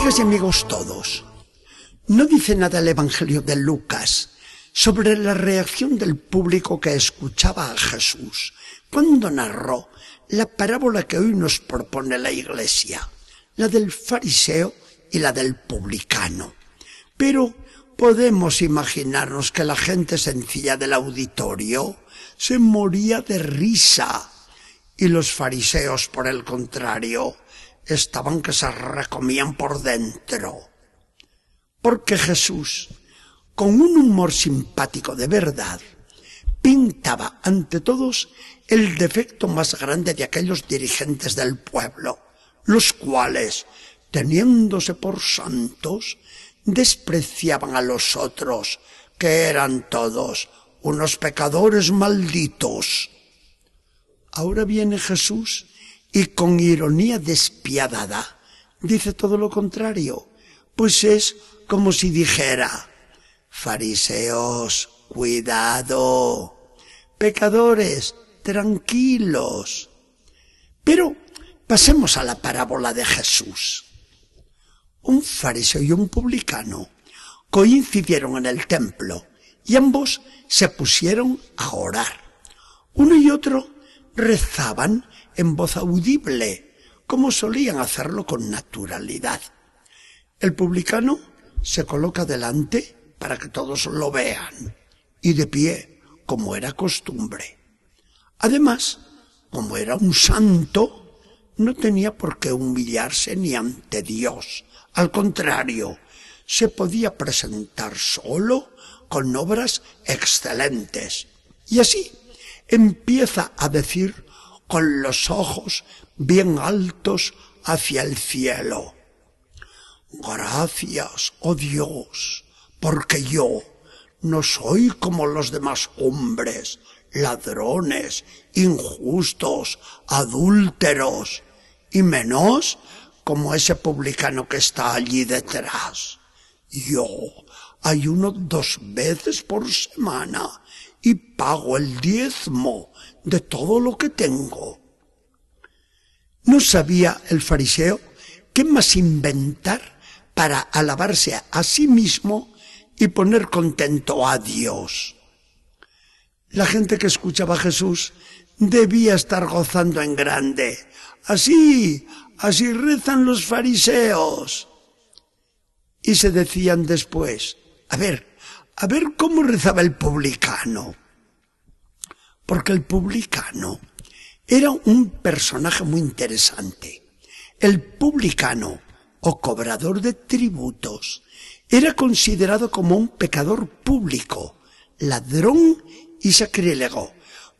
Amigas y amigos todos, no dice nada el Evangelio de Lucas sobre la reacción del público que escuchaba a Jesús cuando narró la parábola que hoy nos propone la Iglesia, la del fariseo y la del publicano. Pero podemos imaginarnos que la gente sencilla del auditorio se moría de risa y los fariseos, por el contrario, estaban que se recomían por dentro. Porque Jesús, con un humor simpático de verdad, pintaba ante todos el defecto más grande de aquellos dirigentes del pueblo, los cuales, teniéndose por santos, despreciaban a los otros, que eran todos unos pecadores malditos. Ahora viene Jesús y con ironía despiadada dice todo lo contrario, pues es como si dijera, fariseos, cuidado, pecadores, tranquilos. Pero pasemos a la parábola de Jesús. Un fariseo y un publicano coincidieron en el templo y ambos se pusieron a orar. Uno y otro rezaban en voz audible, como solían hacerlo con naturalidad. El publicano se coloca delante para que todos lo vean y de pie, como era costumbre. Además, como era un santo, no tenía por qué humillarse ni ante Dios. Al contrario, se podía presentar solo con obras excelentes. Y así empieza a decir con los ojos bien altos hacia el cielo. Gracias, oh Dios, porque yo no soy como los demás hombres, ladrones, injustos, adúlteros, y menos como ese publicano que está allí detrás. Yo ayuno dos veces por semana y pago el diezmo de todo lo que tengo. No sabía el fariseo qué más inventar para alabarse a sí mismo y poner contento a Dios. La gente que escuchaba a Jesús debía estar gozando en grande. Así, así rezan los fariseos. Y se decían después, a ver, a ver cómo rezaba el publicano. Porque el publicano era un personaje muy interesante. El publicano, o cobrador de tributos, era considerado como un pecador público, ladrón y sacrílego,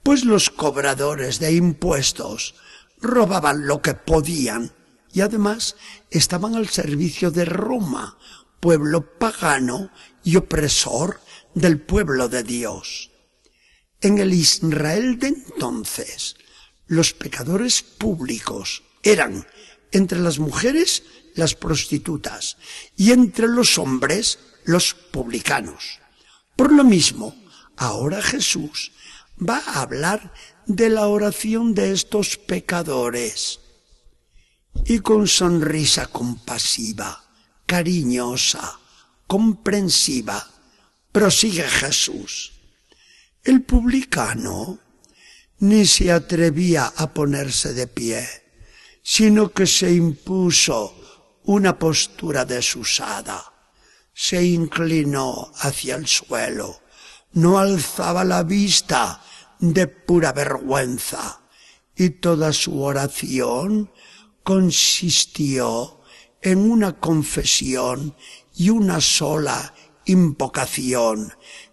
pues los cobradores de impuestos robaban lo que podían y además estaban al servicio de Roma, pueblo pagano y opresor del pueblo de Dios. En el Israel de entonces, los pecadores públicos eran entre las mujeres las prostitutas y entre los hombres los publicanos. Por lo mismo, ahora Jesús va a hablar de la oración de estos pecadores. Y con sonrisa compasiva, cariñosa, comprensiva, prosigue Jesús. El publicano ni se atrevía a ponerse de pie, sino que se impuso una postura desusada. Se inclinó hacia el suelo, no alzaba la vista de pura vergüenza, y toda su oración consistió en una confesión y una sola invocación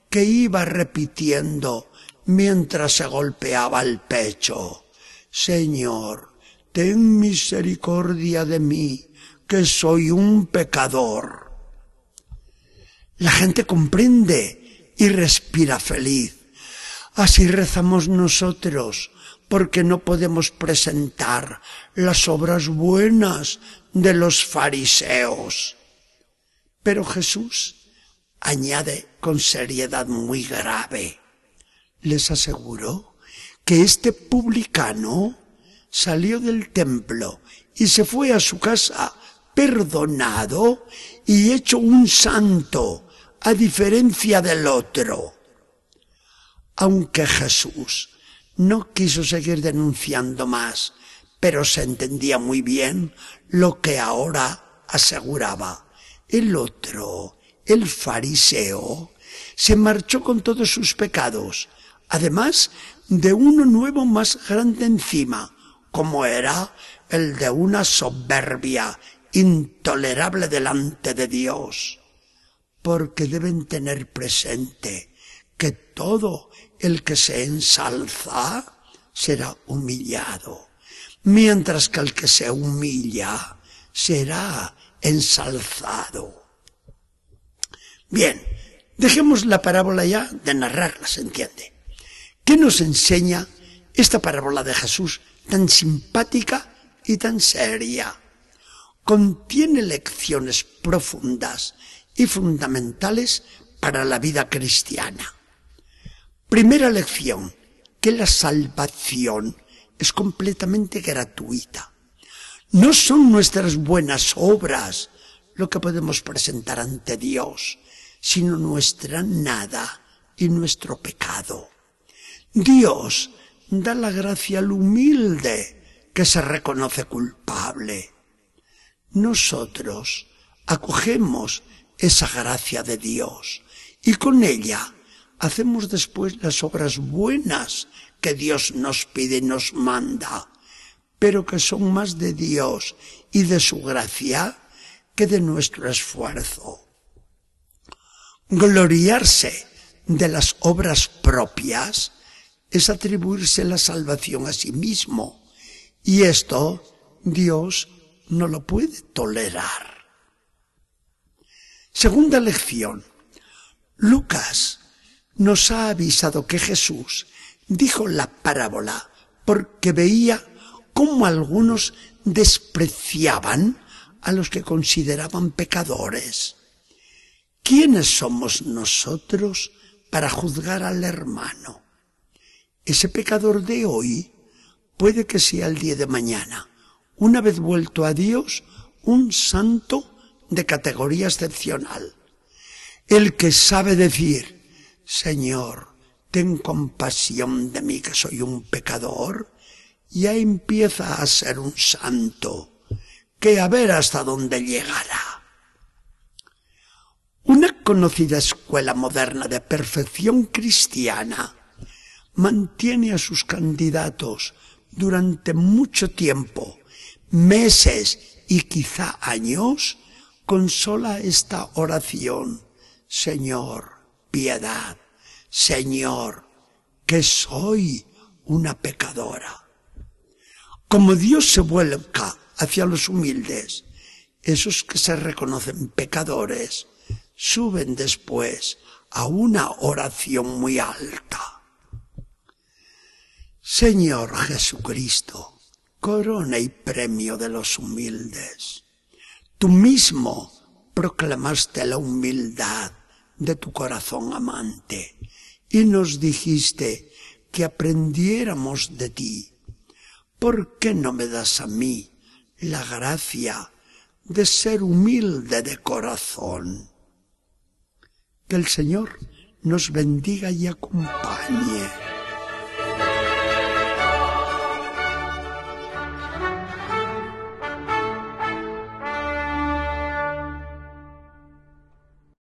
que iba repitiendo mientras se golpeaba el pecho. Señor, ten misericordia de mí, que soy un pecador. La gente comprende y respira feliz. Así rezamos nosotros, porque no podemos presentar las obras buenas de los fariseos. Pero Jesús añade con seriedad muy grave. Les aseguró que este publicano salió del templo y se fue a su casa perdonado y hecho un santo, a diferencia del otro. Aunque Jesús no quiso seguir denunciando más, pero se entendía muy bien lo que ahora aseguraba. El otro, el fariseo, se marchó con todos sus pecados, además de uno nuevo más grande encima, como era el de una soberbia intolerable delante de Dios. Porque deben tener presente que todo el que se ensalza será humillado, mientras que el que se humilla será ensalzado. Bien, dejemos la parábola ya de narrarla, se entiende. ¿Qué nos enseña esta parábola de Jesús tan simpática y tan seria? Contiene lecciones profundas y fundamentales para la vida cristiana. Primera lección, que la salvación es completamente gratuita. No son nuestras buenas obras lo que podemos presentar ante Dios, sino nuestra nada y nuestro pecado. Dios da la gracia al humilde que se reconoce culpable. Nosotros acogemos esa gracia de Dios y con ella hacemos después las obras buenas que Dios nos pide y nos manda, pero que son más de Dios y de su gracia que de nuestro esfuerzo. Gloriarse de las obras propias es atribuirse la salvación a sí mismo, y esto Dios no lo puede tolerar. Segunda lección. Lucas nos ha avisado que Jesús dijo la parábola porque veía cómo algunos despreciaban a los que consideraban pecadores. ¿Quiénes somos nosotros para juzgar al hermano? Ese pecador de hoy puede que sea el día de mañana, una vez vuelto a Dios, un santo de categoría excepcional. El que sabe decir, Señor, ten compasión de mí que soy un pecador, ya empieza a ser un santo, que a ver hasta dónde llegará. Una conocida escuela moderna de perfección cristiana mantiene a sus candidatos durante mucho tiempo, meses y quizá años, con sola esta oración, Señor, piedad, Señor, que soy una pecadora. Como Dios se vuelca hacia los humildes, esos que se reconocen pecadores suben después a una oración muy alta. Señor Jesucristo, corona y premio de los humildes. Tú mismo proclamaste la humildad de tu corazón amante y nos dijiste que aprendiéramos de ti. ¿Por qué no me das a mí la gracia de ser humilde de corazón? Que el Señor nos bendiga y acompañe.